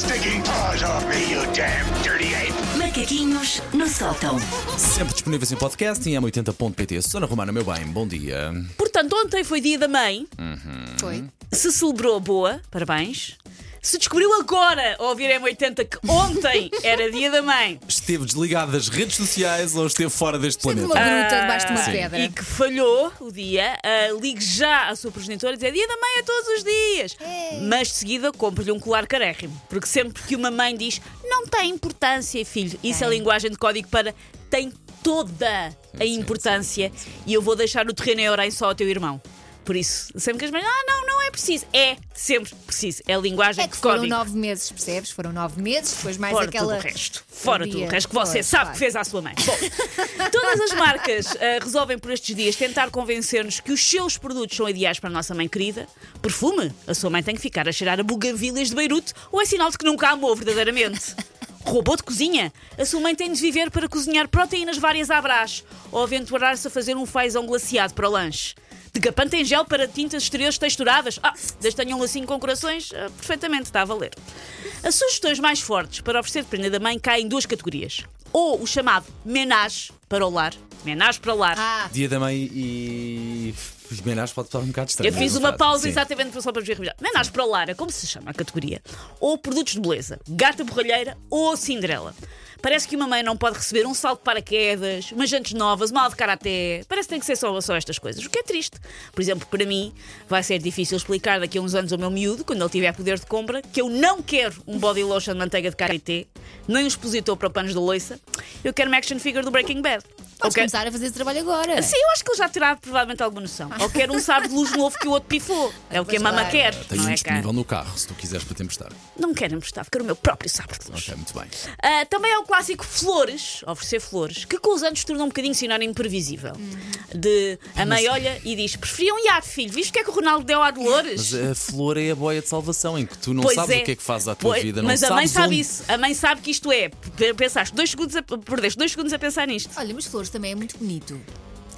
stinking paws off me, you damn dirty ape! Macaquinhos no sótão. Sempre disponíveis em podcast e em m80.pt. Susana Romana, meu bem, bom dia. Portanto, ontem foi dia da mãe. Foi. Se celebrou boa, parabéns. Se descobriu agora, ao ouvir M80, que ontem era dia da mãe Esteve desligado das redes sociais ou esteve fora deste Esteve planeta? numa gruta debaixo de uma sim. pedra. e que falhou o dia, ah, ligue já à sua progenitora e dizer dia da mãe é todos os dias. Mas de seguida compre-lhe um colar carérrimo. Porque sempre que uma mãe diz não tem importância, filho, isso é linguagem de código para tem toda a sim, importância e eu vou deixar o terreno em orem só ao teu irmão. Por isso, sempre que as mães, ah, não é preciso. É sempre preciso. É a linguagem É que de foram código. nove meses, percebes? Foram nove meses, depois mais Fora aquela. tudo o resto. Fora tudo o resto que você sabe claro. que fez à sua mãe. Bom, todas as marcas ah, resolvem por estes dias tentar convencer-nos que os seus produtos são ideais para a nossa mãe querida. Perfume, a sua mãe tem que ficar a cheirar a buganvilhas de Beirute ou é sinal de que nunca a amou verdadeiramente. Robô de cozinha. A sua mãe tem de viver para cozinhar proteínas várias à brás ou aventurar-se a fazer um fazão glaciado para o lanche. Decapante em gel para tintas exteriores texturadas. Ah, desde que tenham um lacinho com corações, ah, perfeitamente, está a valer. As sugestões mais fortes para oferecer de prenda da mãe caem em duas categorias. Ou o chamado menage para o lar. Menage para o lar. Ah, Dia da mãe e. Os menás pode estar um bocado estranho. Eu fiz é? uma pausa Sim. exatamente só para vos revelar. Menage para o lar, é como se chama a categoria. Ou produtos de beleza. Gata borralheira ou Cinderela. Parece que uma mãe não pode receber um salto de paraquedas, umas jantes novas, uma aula de karaté. Parece que tem que ser só, só estas coisas, o que é triste. Por exemplo, para mim, vai ser difícil explicar daqui a uns anos ao meu miúdo, quando ele tiver poder de compra, que eu não quero um body lotion de manteiga de karité, nem um expositor para panos de loiça. Eu quero uma action figure do Breaking Bad. Podes Ok? começar a fazer esse trabalho agora. Sim, eu acho que ele já terá provavelmente alguma noção. Ou quer um sabre de luz novo que o outro pifou. É o que a mama vai. quer. Tenho não um é disponível cá. no carro, se tu quiseres para te emprestar. Não quero emprestar, quero o meu próprio sabre de luz. Ok, muito bem. Ah, também é o clássico flores, oferecer flores, que com os anos se tornou um bocadinho sinónimo previsível. De a mãe olha e diz: preferiam um iate, filho, viste o que é que o Ronaldo deu à Dolores? Mas a flor é a boia de salvação, em que tu não Pois sabes é. o que é que faz à tua Pois, vida, não mas a sabes mãe sabe onde- isso. A mãe sabe que isto é. Pensaste dois segundos a, perdeste dois segundos a pensar nisto. Olha, mas flores também é muito bonito.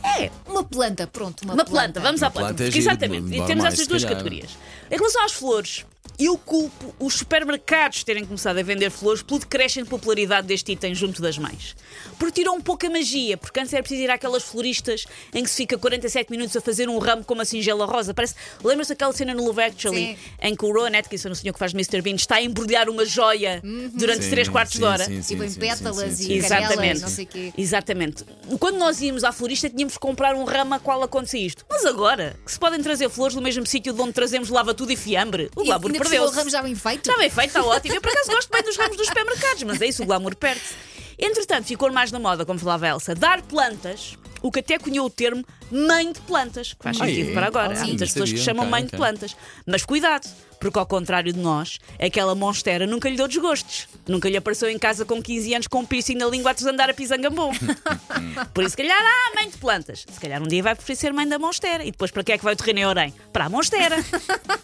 É, Uma planta, pronto, uma, Uma planta, vamos à planta. planta é Porque, giro, exatamente, demora temos mais, essas duas calhar. categorias. Em relação às flores, eu culpo os supermercados terem começado a vender flores pelo decréscimo de popularidade deste item junto das mães. Porque tirou um pouco a magia, porque antes era preciso ir àquelas floristas em que se fica 47 minutos a fazer um ramo com uma singela rosa. Parece, lembra-se daquela cena no Love Actually Sim. em que o Rowan Atkinson, o senhor que faz Mr. Bean, está a embrulhar uma joia durante Sim, 3 quartos sim, de hora? sim, sim, Tipo em pétalas sim, e sim, sim. canelas, Exatamente. não sei o quê. Exatamente. Quando nós íamos à florista, tínhamos que comprar um ramo a qual acontecia isto. Mas agora, que se podem trazer flores no mesmo sítio de onde trazemos lava tudo e fiambre, o E glamour o ramo já bem feito. Está bem feito, está ótimo. Eu por acaso gosto bem dos ramos dos supermercados, mas é isso, o glamour perde-se. Entretanto, ficou mais na moda, como falava a Elsa, dar plantas, o que até cunhou o termo mãe de plantas, que faz Ah, sentido é? para agora. Ah, Há sim, muitas pessoas que sabia, chamam ok, mãe de ok. plantas. Mas cuidado, porque ao contrário de nós, aquela monstera nunca lhe deu desgostos. Nunca lhe apareceu em casa com 15 anos com um piercing na língua a desandar a pisangambom. Por isso, se calhar, ah, mãe de plantas. Se calhar um dia vai preferir ser mãe da monstera. E depois, para que é que vai o terreno em Orem? Para a monstera.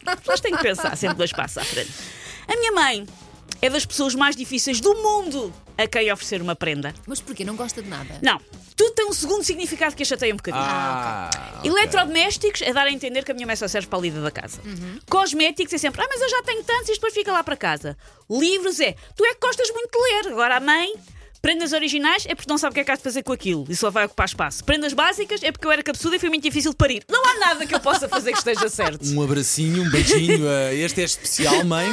As pessoas têm que pensar sempre dois passos à frente. A minha mãe é das pessoas mais difíceis do mundo a quem oferecer uma prenda. Mas porquê? Não gosta de nada? Não, tudo tem um segundo significado que a chateia um bocadinho. Ah, ok. Eletrodomésticos é dar a entender que a minha mãe só serve para a lida da casa. Cosméticos é sempre, ah, mas eu já tenho tantos e isto depois fica lá para casa. Livros é, tu é que gostas muito de ler. Agora a mãe, prendas originais é porque não sabe o que é que há de fazer com aquilo e só vai ocupar espaço. Prendas básicas é porque eu era cabeçuda e foi muito difícil de parir. Não há nada que eu possa fazer que esteja certo. Um abracinho, um beijinho. Este é especial, mãe.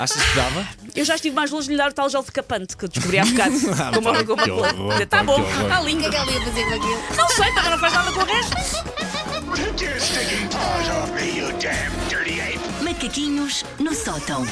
Achas que dava? Eu já estive mais longe de lhe dar o tal gel de capante que eu descobri há bocado. Ah, como como que horror, Está bom, está O que lindo. é que ela ia fazer com aquilo? Não sei, também não faz nada com o resto. Take your stinking paws off me, you damn dirty ape! Macaquinhos no sótão.